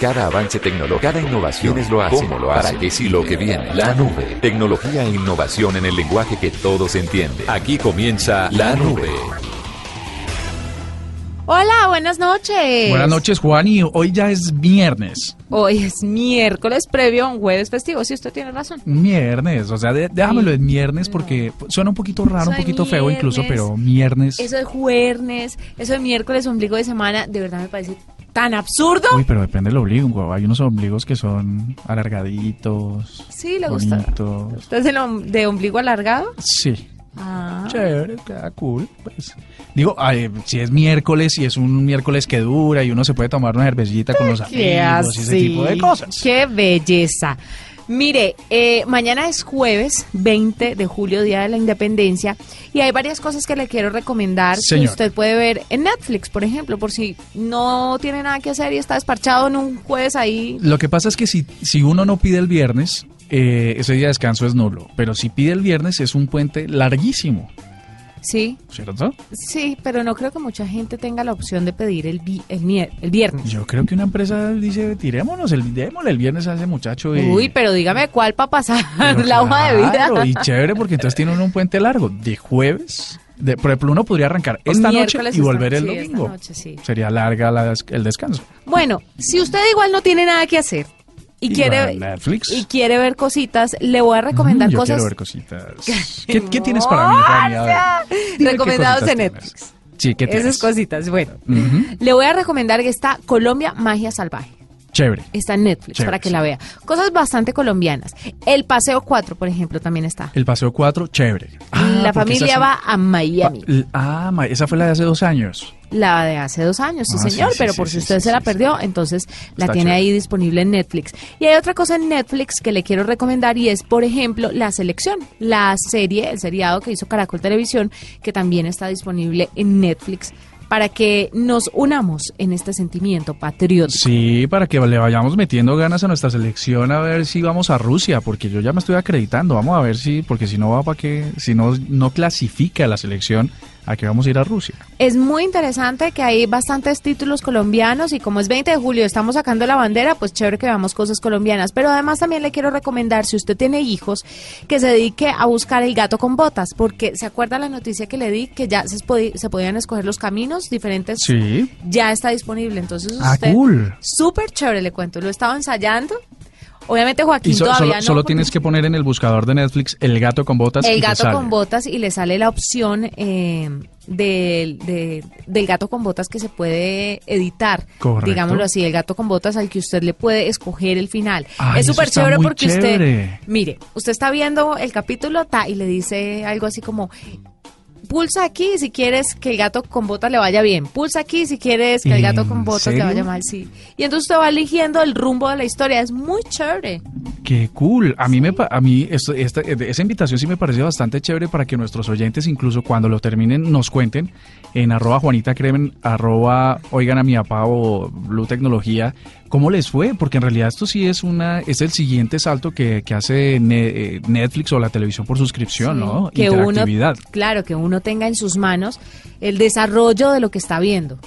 Cada avance tecnológico, cada innovación es lo hace, ¿Cómo lo hace? ¿Para qué sí lo que viene? La nube. Tecnología e innovación en el lenguaje que todos entienden. Aquí comienza La Nube. Hola, buenas noches. Buenas noches, Juan, y hoy ya es viernes. Hoy es miércoles previo a un jueves festivo, si usted tiene razón. Viernes, o sea, de- déjamelo en viernes porque suena un poquito raro, Eso un poquito feo incluso, pero viernes. Eso de jueves, eso de miércoles, ombligo de semana, de verdad me parece tan absurdo. Uy, pero depende del ombligo. Hay unos ombligos que son alargaditos. Sí, le gusta. ¿Usted es el de ombligo alargado? Sí. Ah. Chévere, queda cool. Pues. Digo, ay, si es miércoles y es un miércoles que dura y uno se puede tomar una cervecita con los amigos y ese así. tipo de cosas. Qué belleza. Mire, eh, mañana es jueves 20 de julio, Día de la Independencia, y hay varias cosas que le quiero recomendar que Señor. usted puede ver en Netflix, por ejemplo, por si no tiene nada que hacer y está desparchado en un jueves ahí. Lo que pasa es que si, si uno no pide el viernes, eh, ese día de descanso es nulo. Pero si pide el viernes es un puente larguísimo, Sí, ¿cierto? sí, pero no creo que mucha gente tenga la opción de pedir el, vi- el, mier- el viernes. Yo creo que una empresa dice, tirémonos, el, démosle el viernes a ese muchacho. Y, Uy, pero dígame cuál para pasar Pero la hoja de vida. Y chévere porque entonces tiene uno un puente largo. De jueves, de, por ejemplo, uno podría arrancar esta noche y volver el sí, domingo. noche, sí. Sería larga la des- el descanso. Bueno, si usted igual no tiene nada que hacer y, Y quiere Netflix. y quiere ver cositas, le voy a recomendar Mm, yo cosas quiero ver cositas. ¿Qué, qué tienes para mí, recomendados tienes. Netflix. Sí, ¿qué tienes? Esas cositas. Bueno, le voy a recomendar que está Colombia Magia Salvaje. Chévere. Está en Netflix Chévere, para que la vea. Cosas bastante colombianas. El Paseo 4, por ejemplo, también está. El Paseo 4, chévere. Ah, la familia va a Miami. Pa- Ah, esa fue la de hace dos años. La de hace dos años, sí, Ah, sí, señor, sí, pero sí, por si usted se la perdió, entonces la Está tiene chévere. ahí disponible en Netflix. Y hay otra cosa en Netflix que le quiero recomendar y es, por ejemplo, La Selección, la serie, el seriado que hizo Caracol Televisión, que también está disponible en Netflix para que nos unamos en este sentimiento patriótico. Sí, para que le vayamos metiendo ganas a nuestra selección a ver si vamos a Rusia, porque yo ya me estoy acreditando. Vamos a ver si, porque si no va para qué, si no, no clasifica la selección, ¿a qué vamos a ir a Rusia? Es muy interesante que hay bastantes títulos colombianos y como es 20 de julio estamos sacando la bandera, pues chévere que veamos cosas colombianas. Pero además también le quiero recomendar, si usted tiene hijos, que se dedique a buscar el gato con botas, porque se acuerda la noticia que le di que ya se, podían escoger los caminos diferentes. Sí. Ya está disponible, entonces Ah, usted... cool. Súper chévere, le cuento. Lo estaba ensayando. Obviamente Joaquín Y so- todavía solo, no. solo tienes que poner en el buscador de Netflix el gato con botas. y el te gato con botas y le sale la opción eh, del, de- del gato con botas que se puede editar, Correcto. digámoslo así, el gato con botas al que usted le puede escoger el final. Ay, es súper chévere porque chévere. usted, mire, usted está viendo el capítulo ta, y le dice algo así como... Pulsa aquí si quieres que el gato con botas le vaya bien. Pulsa aquí si quieres que el gato ¿En con botas serio? le vaya mal, sí. Y entonces usted va eligiendo el rumbo de la historia. Es muy chévere. Qué cool. A mí me pa- a mí esto- esta- esa invitación sí me pareció bastante chévere para que nuestros oyentes incluso cuando lo terminen nos cuenten en arroba Juanita Cremen, arroba oigan a mi papá o Blue Tecnología, cómo les fue, porque en realidad esto sí es una es el siguiente salto que, que hace eh, Netflix o la televisión por suscripción, Sí, ¿no? que uno, Interactividad. claro, que uno tenga en sus manos el desarrollo de lo que está viendo.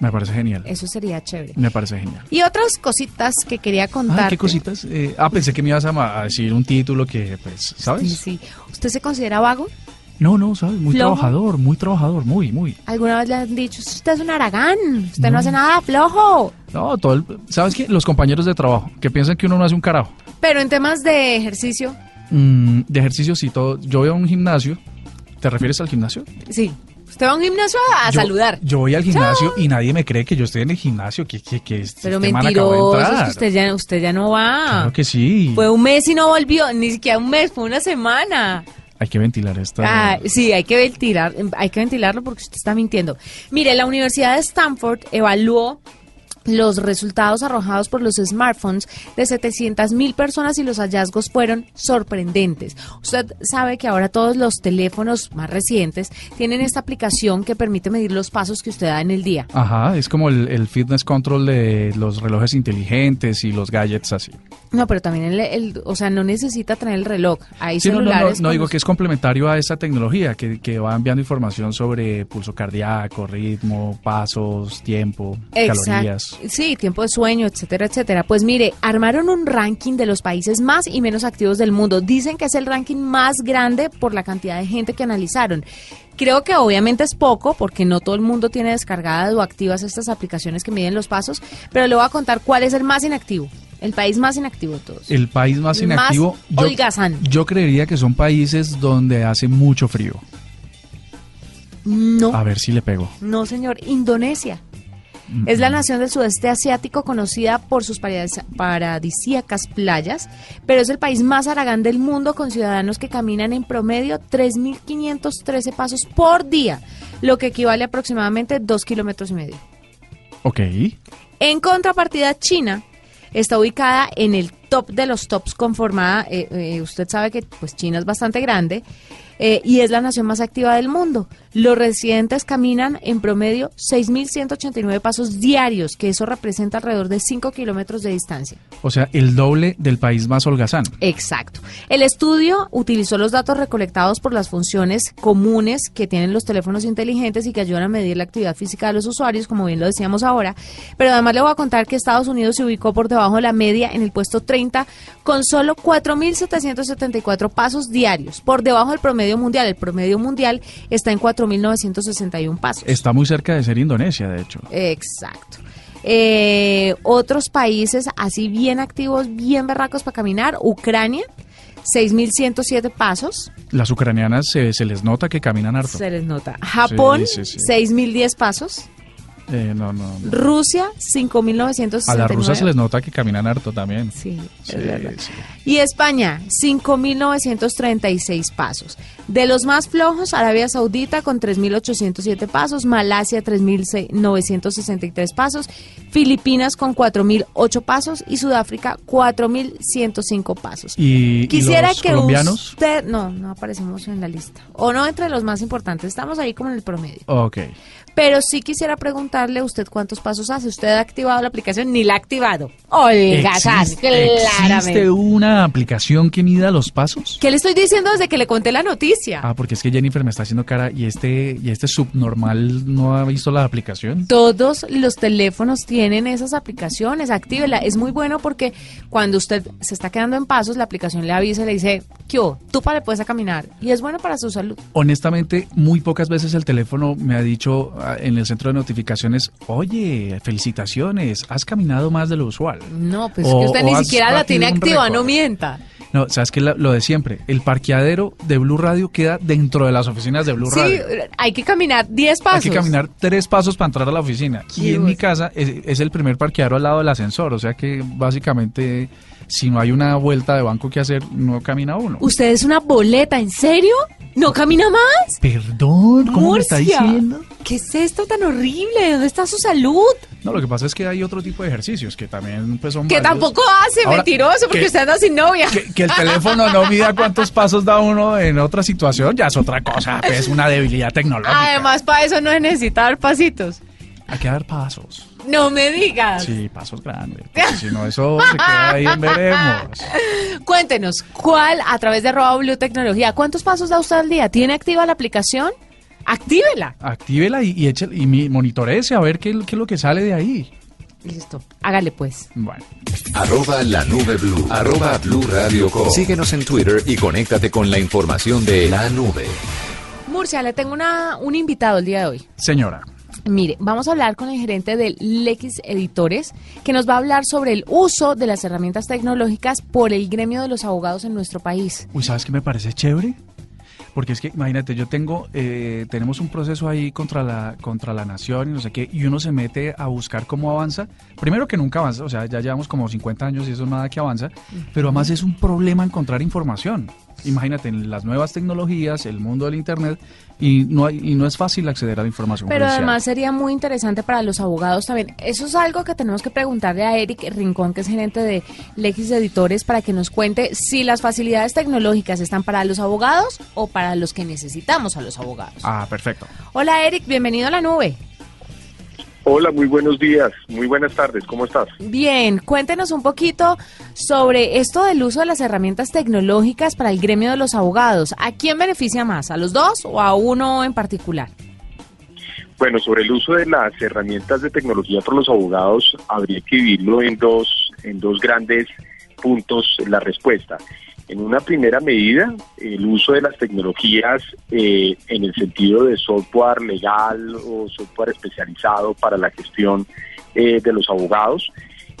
Me parece genial. Eso sería chévere. Me parece genial. Y otras cositas que quería contar. Ah, ¿qué cositas? Eh, ah, pensé que me ibas a decir un título que, pues, ¿sabes? Sí, sí. ¿Usted se considera vago? No, no, ¿sabes? Muy ¿Flojo? trabajador, muy trabajador, muy, muy. ¿Alguna vez le han dicho, usted es un aragán, usted no, No. hace nada flojo? No, todo el- ¿sabes qué? Los compañeros de trabajo, que piensan que uno no hace un carajo. Pero en temas de ejercicio, Mm, de ejercicio sí, todo. Yo voy a un gimnasio. ¿Te refieres al gimnasio? sí. Usted va a un gimnasio a Yo- saludar. Yo voy al gimnasio y nadie me cree que yo estoy en el gimnasio, que, que, que este Pero de mentiroso, es que usted ya, usted ya no va. Claro que sí. Fue un mes y no volvió, ni siquiera un mes, fue una semana. Hay que ventilar esta. Ah, sí, hay que ventilar, hay que ventilarlo porque usted está mintiendo. Mire, la Universidad de Stanford evaluó los resultados arrojados por los smartphones de 700 mil personas y los hallazgos fueron sorprendentes. Usted sabe que ahora todos los teléfonos más recientes tienen esta aplicación que permite medir los pasos que usted da en el día. Ajá, es como el, el fitness control de los relojes inteligentes y los gadgets así. No, pero también el, el- o sea, no necesita tener el reloj. Hay Sí, no, no, no, celulares. no con digo los- que es complementario a esa tecnología que, que va enviando información sobre pulso cardíaco, ritmo, pasos, tiempo, Exacto. calorías. Sí, tiempo de sueño, etcétera, etcétera. Pues mire, armaron un ranking de los países más y menos activos del mundo. Dicen que es el ranking más grande por la cantidad de gente que analizaron. Creo que obviamente es poco porque no todo el mundo tiene descargadas o activas estas aplicaciones que miden los pasos, pero le voy a contar cuál es el más inactivo, el país más inactivo de todos. El país más El más inactivo, yo, holgazán. yo creería que son países donde hace mucho frío. No. A ver si le pego. No, señor, Indonesia. Es la nación del sudeste asiático conocida por sus paradis- paradisíacas playas, pero es el país más aragán del mundo con ciudadanos que caminan en promedio 3.513 pasos por día, lo que equivale a aproximadamente 2 kilómetros y medio. Ok. En contrapartida, China está ubicada en el top de los tops conformada, eh, eh, usted sabe que pues China es bastante grande eh, y es la nación más activa del mundo. Los residentes caminan en promedio 6.189 pasos diarios, que eso representa alrededor de 5 kilómetros de distancia. O sea, el doble del país más holgazán. Exacto. El estudio utilizó los datos recolectados por las funciones comunes que tienen los teléfonos inteligentes y que ayudan a medir la actividad física de los usuarios, como bien lo decíamos ahora. Pero además le voy a contar que Estados Unidos se ubicó por debajo de la media en el puesto 30 con solo 4.774 pasos diarios, por debajo del promedio mundial. El promedio mundial está en 4.961 pasos. Está muy cerca de ser Indonesia, de hecho. Exacto. Eh, otros países así bien activos, bien berracos para caminar, Ucrania, 6.107 pasos, Las ucranianas se, se les nota que caminan harto. se les nota. Japón, Sí, sí, sí. 6.010 pasos. Eh, no, no. no. Rusia, 5.969. A las rusas se les nota que caminan harto también. Sí, Sí, es verdad. sí. Y España, 5.936 pasos. De los más flojos, Arabia Saudita con 3.807 pasos, Malasia 3.963 pasos, Filipinas con 4.008 pasos y Sudáfrica 4.105 pasos. ¿Y, y Quisiera los que colombianos? usted... No, no aparecemos en la lista. O no entre los más importantes, estamos ahí como en el promedio. Ok. Pero sí quisiera preguntarle a usted cuántos pasos hace. ¿Usted ha activado la aplicación? Ni la ha activado. Holgazán, ¿Existe, claramente. ¿Existe una aplicación que mida los pasos? ¿Qué le estoy diciendo desde que le conté la noticia? Ah, porque es que Jennifer me está haciendo cara y este y este subnormal no ha visto la aplicación. Todos los teléfonos tienen esas aplicaciones, actívela. Es muy bueno porque cuando usted se está quedando en pasos, la aplicación le avisa y le dice, ¿qué hubo? Tú para puedes a caminar. Y es bueno para su salud. Honestamente, muy pocas veces el teléfono me ha dicho en el centro de notificaciones, oye, felicitaciones, has caminado más de lo usual. No, pues O- que usted ni siquiera la tiene activa, no mienta. No, sabes que lo de siempre, el parqueadero de Blue Radio queda dentro de las oficinas de Blue Sí, Radio. hay que caminar 10 pasos. Hay que caminar tres pasos para entrar a la oficina. Y en mi casa es, es el primer parqueadero al lado del ascensor. O sea que básicamente, si no hay una vuelta de banco que hacer, no camina uno. ¿Usted es una boleta? ¿En serio? ¿No camina más? Perdón, ¿cómo me está Murcia, diciendo? ¿Qué es esto tan horrible? ¿Dónde está su salud? No, lo que pasa es que hay otro tipo de ejercicios que también pues, son Que tampoco hace, Ahora, mentiroso, porque que- usted anda sin novia. Que, que el teléfono no mida cuántos pasos da uno en otra situación, ya es otra cosa, es una debilidad tecnológica. Además, para eso no es necesita dar pasitos. Hay que dar pasos. No me digas. Sí, pasos grandes. si no, eso se queda ahí en veremos. Cuéntenos, ¿cuál a través de arroba Blue Tecnología? ¿Cuántos pasos da usted al día? ¿Tiene activa la aplicación? Actívela. Actívela y, y, eche- y a ver qué, qué es lo que sale de ahí. Listo. Hágale pues. Bueno. Arroba la nube blue. Arroba blue radio com. Síguenos en Twitter y conéctate con la información de la nube. Murcia, le tengo una, un invitado el día de hoy. Señora, Mire, vamos a hablar con el gerente de Lex Editores, que nos va a hablar sobre el uso de las herramientas tecnológicas por el gremio de los abogados en nuestro país. uy, ¿sabes qué me parece chévere? Porque es que, imagínate, yo tengo, eh, tenemos un proceso ahí contra la, contra la nación y no sé qué, y uno se mete a buscar cómo avanza. Primero que nunca avanza, o sea, ya llevamos como 50 años y eso es nada que avanza, pero además es un problema encontrar información. Imagínate, en las nuevas tecnologías, el mundo del Internet, y no, hay, y no es fácil acceder a la información Pero judicial. además sería muy interesante para los abogados también. Eso es algo que tenemos que preguntarle a Eric Rincón, que es gerente de Legis Editores, para que nos cuente si las facilidades tecnológicas están para los abogados o para los que necesitamos a los abogados. Ah, perfecto. Hola Eric, bienvenido a la nube. Hola, muy buenos días, muy buenas tardes, ¿cómo estás? Bien, cuéntenos un poquito sobre esto del uso de las herramientas tecnológicas para el gremio de los abogados. ¿A quién beneficia más? ¿A los dos o a uno en particular? Bueno, sobre el uso de las herramientas de tecnología por los abogados, habría que dividirlo en dos, en dos grandes puntos la respuesta. En una primera medida, el uso de las tecnologías eh, en el sentido de software legal o software especializado para la gestión eh, de los abogados.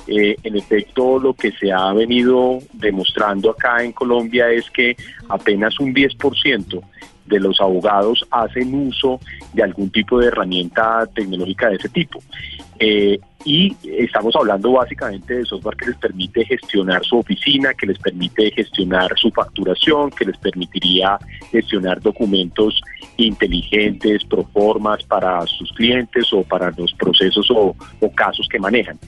Eh, en efecto, lo que se ha venido demostrando acá en Colombia es que apenas un 10% de los abogados hacen uso de algún tipo de herramienta tecnológica de ese tipo. Y estamos hablando básicamente de software que les permite gestionar su oficina, que les permite gestionar su facturación, que les permitiría gestionar documentos inteligentes, proformas para sus clientes o para los procesos o, casos que manejan.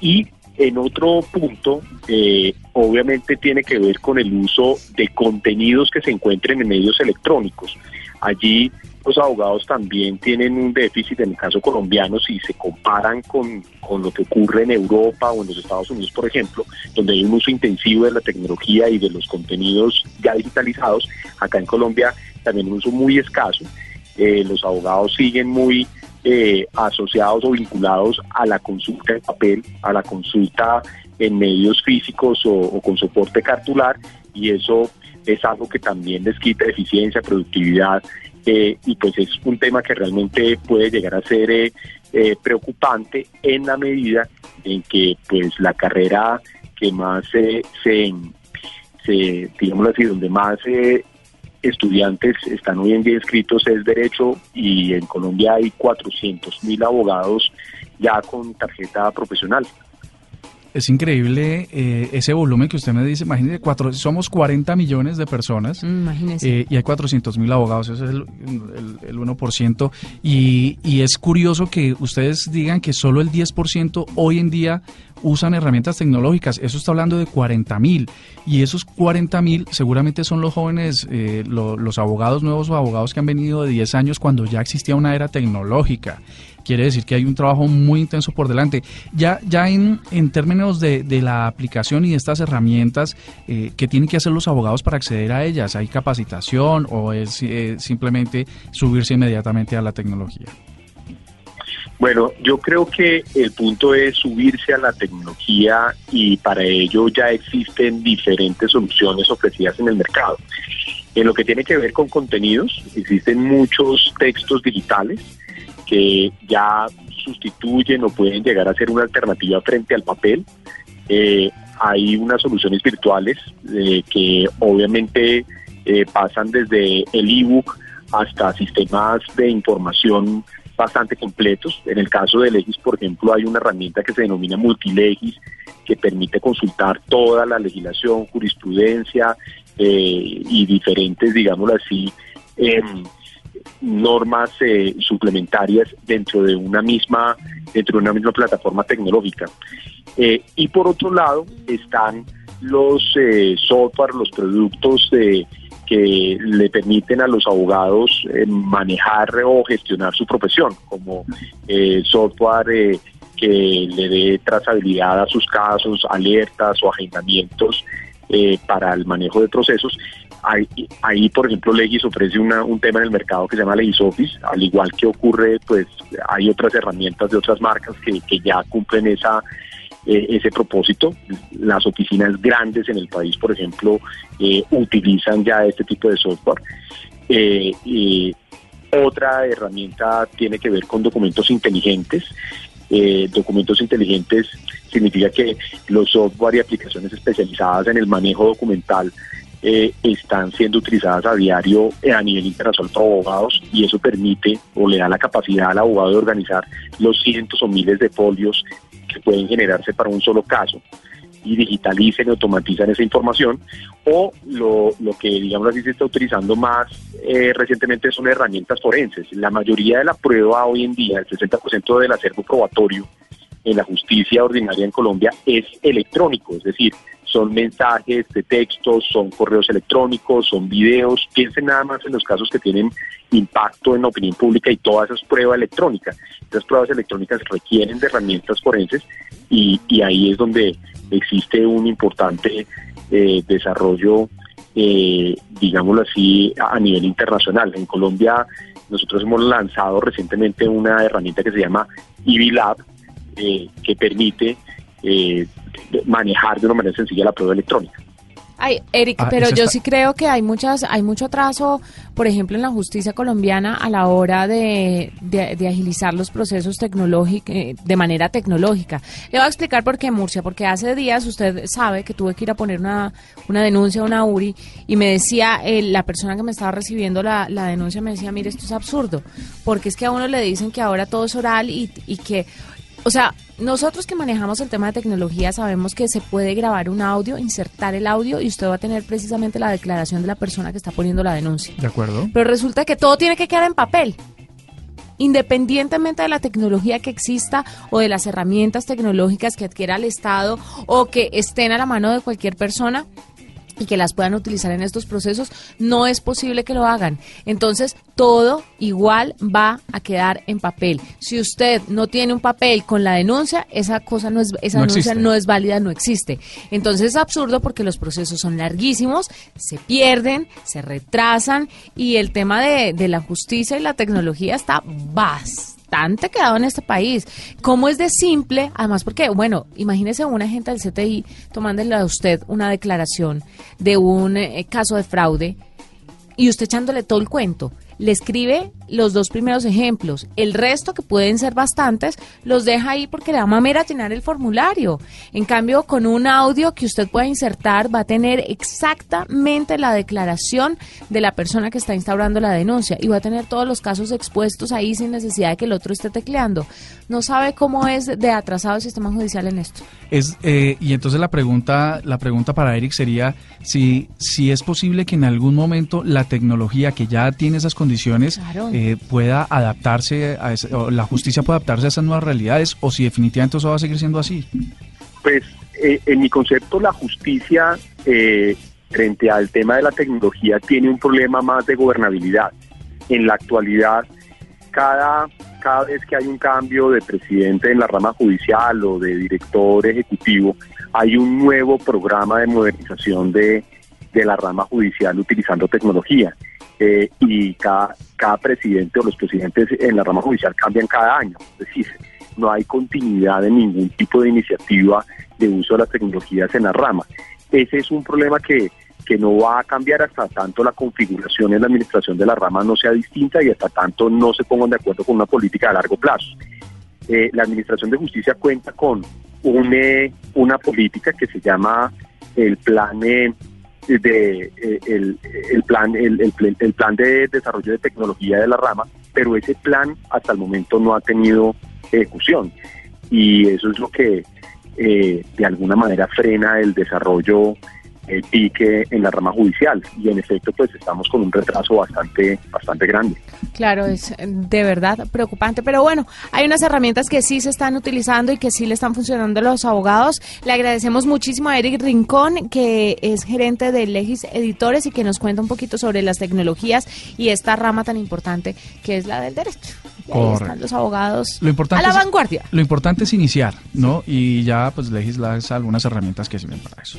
Y en otro punto, eh, obviamente tiene que ver con el uso de contenidos que se encuentren en medios electrónicos. Allí los abogados también tienen un déficit, en el caso colombiano, si se comparan con, con, lo que ocurre en Europa o en los Estados Unidos, por ejemplo, donde hay un uso intensivo de la tecnología y de los contenidos ya digitalizados, acá en Colombia también un uso muy escaso. Eh, los abogados siguen muy eh, asociados o vinculados a la consulta en papel, a la consulta en medios físicos o, o con soporte cartular, y eso es algo que también les quita eficiencia, productividad eh, y pues es un tema que realmente puede llegar a ser eh, eh, preocupante en la medida en que pues la carrera que más se, se digámoslo así, donde más estudiantes están hoy en día inscritos es derecho y en Colombia hay 400 mil abogados ya con tarjeta profesional es increíble eh, ese volumen que usted me dice. Imagínese, cuatro, somos 40 millones de personas eh, y hay 400 mil abogados, eso es el, el, el 1%. Y, y, es curioso que ustedes digan que solo el 10% hoy en día usan herramientas tecnológicas. Eso está hablando de 40 mil. Y esos 40 mil seguramente son los jóvenes, eh, lo, los abogados nuevos o abogados que han venido de 10 años cuando ya existía una era tecnológica quiere decir que hay un trabajo muy intenso por delante. Ya, ya en, en términos de, de la aplicación y de estas herramientas, eh, ¿qué tienen que hacer los abogados para acceder a ellas? ¿Hay capacitación o es eh, simplemente subirse inmediatamente a la tecnología? Bueno, yo creo que el punto es subirse a la tecnología y para ello ya existen diferentes soluciones ofrecidas en el mercado. En lo que tiene que ver con contenidos, existen muchos textos digitales que ya sustituyen o pueden llegar a ser una alternativa frente al papel. Eh, hay unas soluciones virtuales eh, que obviamente eh, pasan desde el ebook hasta sistemas de información bastante completos. En el caso de Legis, por ejemplo, hay una herramienta que se denomina Multilegis, que permite consultar toda la legislación, jurisprudencia y diferentes, digámoslo así, normas eh, suplementarias dentro de una misma dentro de una misma plataforma tecnológica. Eh, y por otro lado están los eh, software los productos que le permiten a los abogados manejar o gestionar su profesión como software que le dé trazabilidad a sus casos alertas o agendamientos para el manejo de procesos Ahí, por ejemplo, Legis ofrece un tema en el mercado que se llama Legis Office, al igual que ocurre, pues hay otras herramientas de otras marcas que, ya cumplen esa eh, ese propósito. Las oficinas grandes en el país, por ejemplo, eh, utilizan ya este tipo de software. Eh, otra herramienta tiene que ver con documentos inteligentes. documentos inteligentes significa que los software y aplicaciones especializadas en el manejo documental eh, están siendo utilizadas a diario a nivel internacional por abogados y eso permite o le da la capacidad al abogado de organizar los cientos o miles de folios que pueden generarse para un solo caso. y digitalicen y automatizan esa información, o lo, lo que, digamos así, se está utilizando más eh, recientemente son herramientas forenses. La mayoría de la prueba hoy en día, el 60% del acervo probatorio en la justicia ordinaria en Colombia es electrónico, es decir, son mensajes de texto, son correos electrónicos, son videos. Piensen nada más en los casos que tienen impacto en la opinión pública y todas esas pruebas electrónicas. Esas pruebas electrónicas requieren de herramientas forenses y, ahí es donde existe un importante eh, desarrollo, eh, digámoslo así, a nivel internacional. En Colombia nosotros hemos lanzado recientemente una herramienta que se llama EVLab, eh, que permite eh, manejar de una manera sencilla la prueba electrónica. Ay, Eric, Ah, pero yo está- sí creo que hay muchas, hay mucho atraso, por ejemplo, en la justicia colombiana a la hora de, de- de agilizar los procesos tecnológicos de manera tecnológica. Le voy a explicar por qué Murcia, porque hace días usted sabe que tuve que ir a poner una, una denuncia a una URI y me decía eh, la persona que me estaba recibiendo la, la denuncia me decía, mire, esto es absurdo, porque es que a uno le dicen que ahora todo es oral y, y que o sea, nosotros que manejamos el tema de tecnología sabemos que se puede grabar un audio, insertar el audio y usted va a tener precisamente la declaración de la persona que está poniendo la denuncia. ¿De acuerdo? Pero resulta que todo tiene que quedar en papel. Independientemente de la tecnología que exista o de las herramientas tecnológicas que adquiera el Estado o que estén a la mano de cualquier persona, y que las puedan utilizar en estos procesos, no es posible que lo hagan. Entonces, todo igual va a quedar en papel. Si usted no tiene un papel con la denuncia, esa cosa no es esa No denuncia existe. no es válida, no existe. Entonces es absurdo porque los procesos son larguísimos, se pierden, se retrasan y el tema de, de la justicia y la tecnología está bastante quedado en este país. ¿Cómo es de simple? Además, porque, bueno, imagínese un agente del CTI tomándole a usted una declaración de un eh, caso de fraude y usted echándole todo el cuento. Le escribe los dos primeros ejemplos. El resto, que pueden ser bastantes, los deja ahí porque le da mamera llenar el formulario. En cambio, con un audio que usted pueda insertar, va a tener exactamente la declaración de la persona que está instaurando la denuncia y va a tener todos los casos expuestos ahí sin necesidad de que el otro esté tecleando. No sabe cómo es de atrasado el sistema judicial en esto. Es, eh, y entonces la pregunta, la pregunta para Eric sería si, si es posible que en algún momento la tecnología que ya tiene esas condiciones Claro. eh, pueda adaptarse a ese- o la justicia pueda adaptarse a esas nuevas realidades o si definitivamente eso va a seguir siendo así. Pues eh, en mi concepto la justicia eh, frente al tema de la tecnología tiene un problema más de gobernabilidad. En la actualidad, cada, cada vez que hay un cambio de presidente en la rama judicial o de director ejecutivo, hay un nuevo programa de modernización de, de la rama judicial utilizando tecnología. Eh, y cada, cada presidente o los presidentes en la rama judicial cambian cada año. Es decir, no hay continuidad en ningún tipo de iniciativa de uso de las tecnologías en la rama. Ese es un problema que, que no va a cambiar hasta tanto la configuración en la administración de la rama no sea distinta y hasta tanto no se pongan de acuerdo con una política a largo plazo. Eh, la Administración de Justicia cuenta con un, eh, una política que se llama el plan eh, de eh, el, el plan el, el el plan de desarrollo de tecnología de la rama, pero ese plan hasta el momento no ha tenido ejecución. Y eso es lo que eh, de alguna manera frena el desarrollo el pique en la rama judicial y en efecto pues estamos con un retraso bastante bastante grande. Claro, es eh, de verdad preocupante, pero bueno, hay unas herramientas que sí se están utilizando y que sí le están funcionando a los abogados. Le agradecemos muchísimo a Eric Rincón, que es gerente de Legis Editores y que nos cuenta un poquito sobre las tecnologías y esta rama tan importante que es la del derecho. Y ahí están los abogados Lo importante a la es- vanguardia. Lo importante es iniciar, ¿no? Y ya pues legislar algunas herramientas que sirven para eso.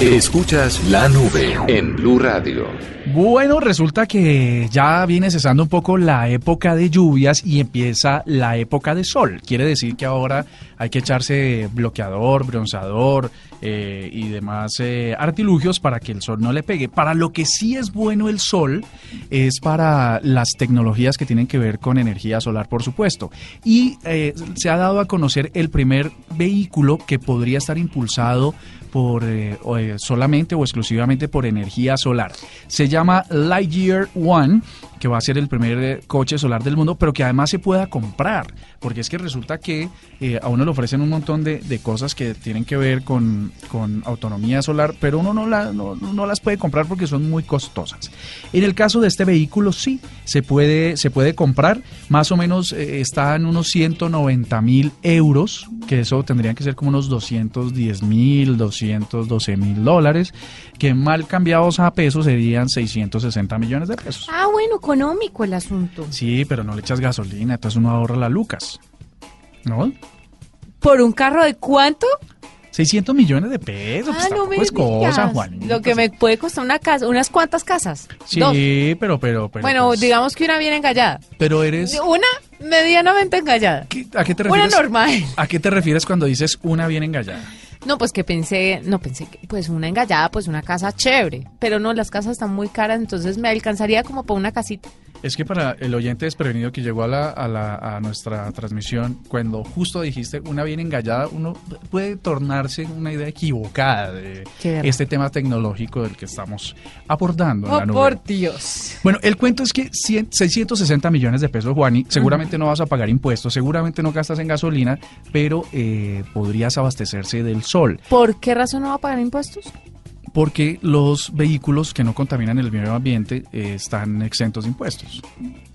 Escuchas la nube en Blue Radio. Bueno, resulta que ya viene cesando un poco la época de lluvias y empieza la época de sol. Quiere decir que ahora hay que echarse bloqueador, bronceador eh, y demás eh, artilugios para que el sol no le pegue. Para lo que sí es bueno el sol es para las tecnologías que tienen que ver con energía solar, por supuesto. Y eh, se ha dado a conocer el primer vehículo que podría estar impulsado por solamente o exclusivamente por energía solar. Se llama Lightyear One, que va a ser el primer coche solar del mundo, pero que además se pueda comprar, porque es que resulta que eh, a uno le ofrecen un montón de, de cosas que tienen que ver con, con autonomía solar, pero uno no, la- no, no las puede comprar porque son muy costosas. En el caso de este vehículo sí, se puede, se puede comprar, más o menos eh, está en unos 190 mil euros, que eso tendrían que ser como unos 210 mil, 212 mil dólares, que mal cambiados a pesos serían 660 millones de pesos. Ah, bueno, económico el asunto. Sí, pero no le echas gasolina, entonces uno ahorra la lucas. ¿No? ¿Por un carro de cuánto? 600 millones de pesos, pues ah, no me tampoco es digas. cosa, Juanita. Lo que me puede costar una casa, unas cuantas casas. Sí, Dos. pero, pero, pero. bueno, pues, digamos que una bien engallada. Pero eres. Una medianamente engallada. ¿qué- ¿A qué te Una refieres? normal. ¿A qué te refieres cuando dices una bien engallada? No, pues que pensé, no pensé que pues una engallada, pues una casa chévere, pero no, las casas están muy caras, entonces me alcanzaría como para una casita. Es que para el oyente desprevenido que llegó a, la, a, la, a nuestra transmisión, cuando justo dijiste una bien engallada, uno puede tornarse una idea equivocada de Qué este tema tecnológico del que estamos abordando en Oh, la nube. por Dios. Bueno, el cuento es que 100 660 millones de pesos, Juani, seguramente no vas a pagar impuestos, seguramente no gastas en gasolina, pero eh, podrías abastecerse del sol, ¿Por qué razón no va a pagar impuestos? Porque los vehículos que no contaminan el medio ambiente eh, están exentos de impuestos.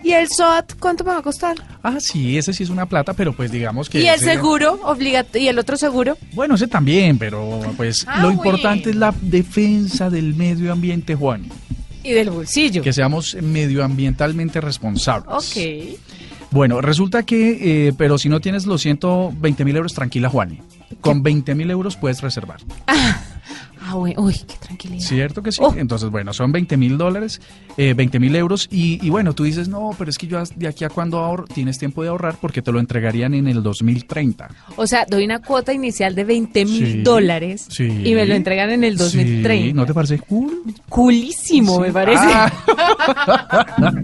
¿Y el SOAT cuánto me va a costar? Ah, sí, ese sí es una plata, pero pues digamos que... ¿Y el ese- seguro obligatorio? ¿Y el otro seguro? Bueno, ese también, pero pues Ah, lo importante es la defensa del medio ambiente, Juan. Y del bolsillo. Que seamos medioambientalmente responsables. Ok. Bueno, resulta que, eh, pero si no tienes los 120 mil euros, tranquila, Juani. Con 20 mil euros puedes reservar. Bueno. Uy, qué tranquilidad. ¿Cierto que sí? Oh. Entonces, bueno, son 20 mil dólares, eh, 20 mil euros. Y, y bueno, tú dices, no, pero es que yo de aquí a cuando ahorro, tienes tiempo de ahorrar porque te lo entregarían en el 2030. O sea, doy una cuota inicial de 20 mil Sí, dólares sí. y me lo entregan en el 2030. Sí, ¿No te parece cool? Culísimo, me parece. Ah.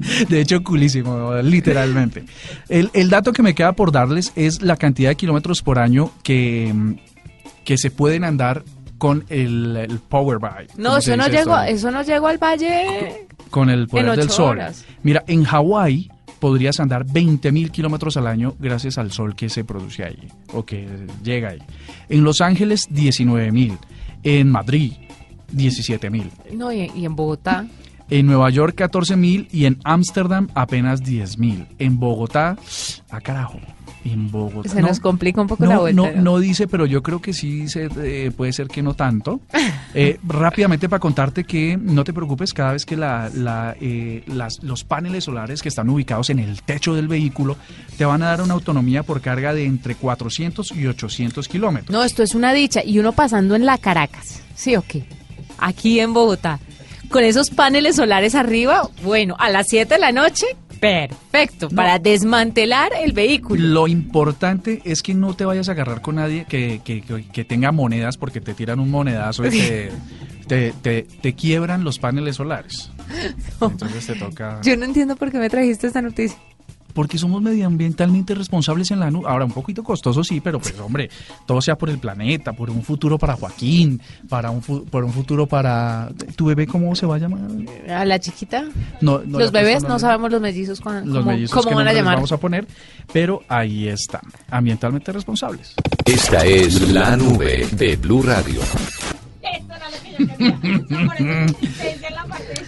de hecho, culísimo, literalmente. El, el dato que me queda por darles es la cantidad de kilómetros por año que, que se pueden andar con el, el Power Bike. No, ¿cómo se eso no llegó, eso no llegó al valle. Con el poder en del sol. horas. Mira, en Hawái podrías andar 20 mil kilómetros al año gracias al sol que se produce ahí o que llega ahí. En Los Ángeles, 19 mil. En Madrid, 17 mil. No, y, y en Bogotá. En Nueva York 14 mil y en Ámsterdam apenas 10 mil. En Bogotá, ah carajo, en Bogotá. Se nos complica un poco no, la vuelta. No, no dice, pero yo creo que sí eh, puede ser que no tanto. Eh, rápidamente para contarte que no te preocupes, cada vez que la, la, eh, las- los paneles solares que están ubicados en el techo del vehículo te van a dar una autonomía por carga de entre 400 y 800 kilómetros. No, esto es una dicha. Y uno pasando en la Caracas. ¿Sí o qué? Aquí en Bogotá. Con esos paneles solares arriba, bueno, a las 7 de la noche, perfecto. Para desmantelar el vehículo. Lo importante es que no te vayas a agarrar con nadie que, que- que- que tenga monedas porque te tiran un monedazo y te, te, te- te quiebran los paneles solares. Entonces te toca... Yo no entiendo por qué me trajiste esta noticia. Porque somos medioambientalmente responsables en la nube. Ahora, un poquito costoso, sí, pero pues hombre, todo sea por el planeta, por un futuro para Joaquín, para un, fu- por un futuro para... ¿Tu bebé cómo se va a llamar? A la chiquita. No, no los bebés, no sabemos los mellizos con, Los cómo, mellizos cómo van a llamar. vamos a poner, pero ahí están, ambientalmente responsables. Esta es la nube de Blue Radio.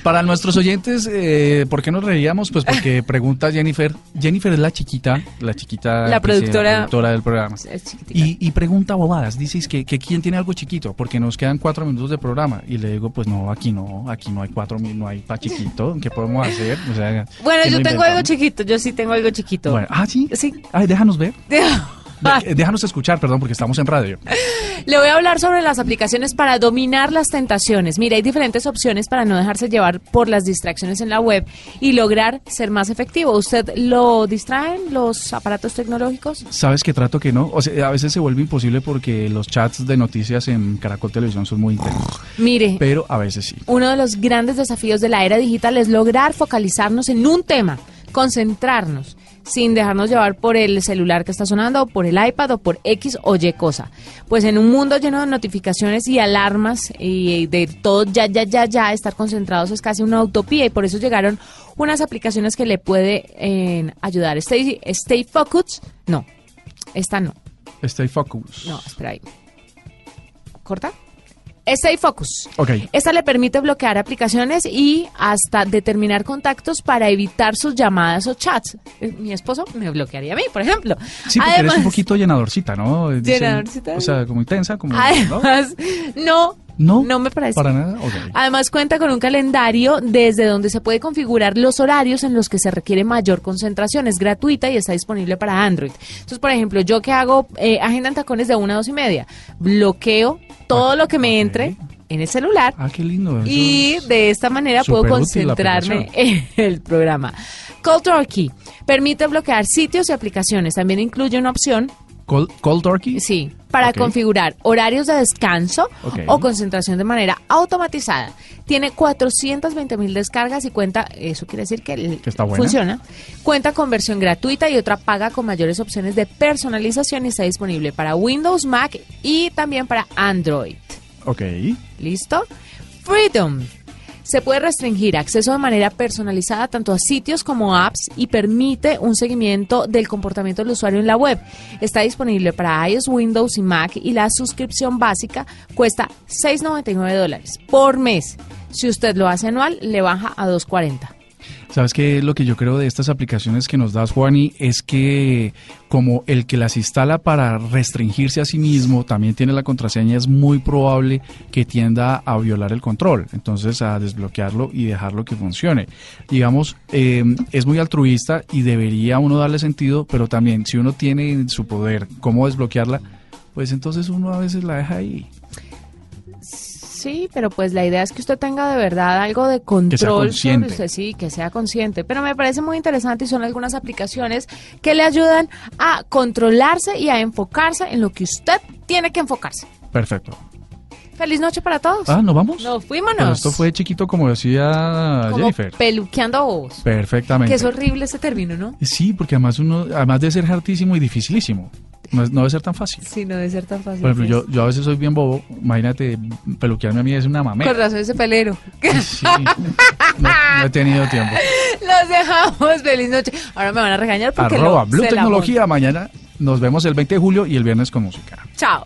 Para nuestros oyentes, eh, ¿por qué nos reíamos? Pues porque pregunta Jennifer. Jennifer es la chiquita, la chiquita La productora- productora del programa. Es. Y, y pregunta bobadas, dices que, que quién tiene algo chiquito, porque nos quedan cuatro minutos de programa. Y le digo, pues no, aquí no, aquí no hay cuatro, no hay pa' chiquito, ¿qué podemos hacer? O sea, Bueno, ¿qué yo tengo algo chiquito, yo sí tengo algo chiquito. Bueno, ah, sí. Sí. Ay, déjanos ver. De- déjanos escuchar, perdón, porque estamos en radio. Le voy a hablar sobre las aplicaciones para dominar las tentaciones. Mira, hay diferentes opciones para no dejarse llevar por las distracciones en la web y lograr ser más efectivo. ¿Usted lo distraen los aparatos tecnológicos? Sabes que trato que no. O sea, a veces se vuelve imposible porque los chats de noticias en Caracol Televisión son muy intensos. Mire, Pero a veces sí. uno de los grandes desafíos de la era digital es lograr focalizarnos en un tema, concentrarnos, sin dejarnos llevar por el celular que está sonando, o por el iPad o por X o Y cosa. Pues en un mundo lleno de notificaciones y alarmas y de todo ya, ya, ya, ya, estar concentrados es casi una utopía y por eso llegaron unas aplicaciones que le puede eh, ayudar. Stay, Stay Focus, no, esta no. Stay Focus. No, espera ahí. ¿Corta? Stay Focus. Ok. Esta le permite bloquear aplicaciones y hasta determinar contactos para evitar sus llamadas o chats. Eh, Mi esposo me bloquearía a mí, por ejemplo. Sí, porque eres un poquito llenadorcita, ¿no? Dicen- Llenadorcita. O sea, como intensa, como... Además, no, ¿No? No me parece. Para nada, ok. Además cuenta con un calendario desde donde se puede configurar los horarios en los que se requiere mayor concentración. Es gratuita y está disponible para Android. Entonces, por ejemplo, yo que hago eh, agenda en tacones de una a dos y media, bloqueo todo Ah, lo que me entre en el celular Ah, qué lindo. eso y de esta manera puedo concentrarme en el programa. Cold Turkey permite bloquear sitios y aplicaciones. También incluye una opción Cold, cold Turkey. Sí, para configurar horarios de descanso Ok. o concentración de manera automatizada. Tiene 420 mil descargas y cuenta, eso quiere decir que, el- Que está buena. funciona. Cuenta con versión gratuita y otra paga con mayores opciones de personalización y está disponible para Windows, Mac y también para Android. Ok. ¿Listo? Freedom. Se puede restringir acceso de manera personalizada tanto a sitios como apps y permite un seguimiento del comportamiento del usuario en la web. Está disponible para iOS, Windows y Mac y la suscripción básica cuesta 6.99 dólares por mes. Si usted lo hace anual, le baja a 2.40. ¿Sabes qué? Lo que yo creo de estas aplicaciones que nos das, Juani, es que como el que las instala para restringirse a sí mismo también tiene la contraseña, es muy probable que tienda a violar el control, entonces a desbloquearlo y dejarlo que funcione. Digamos, eh, es muy altruista y debería uno darle sentido, pero también si uno tiene en su poder cómo desbloquearla, pues entonces uno a veces la deja ahí. Sí, pero pues la idea es que usted tenga de verdad algo de control sobre usted, sí, que sea consciente. Pero me parece muy interesante y son algunas aplicaciones que le ayudan a controlarse y a enfocarse en lo que usted tiene que enfocarse. Perfecto. Feliz noche para todos. Ah, ¿nos vamos? Nos. Pero esto fue chiquito como decía Como Jennifer. peluqueando bobos. Perfectamente. Que es horrible ese término, ¿no? Sí, porque además uno, además de ser hartísimo y dificilísimo, no, es- no debe ser tan fácil. Sí, no debe ser tan fácil. Por ejemplo, yo, yo a veces soy bien bobo, imagínate, peluquearme a mí es una mamera. Con razón ese pelero. Sí, no, no he tenido tiempo. Los dejamos. Feliz noche. Ahora me van a regañar porque Arroba lo- Blue Tecnología, mañana nos vemos el 20 de julio y el viernes con música. Chao.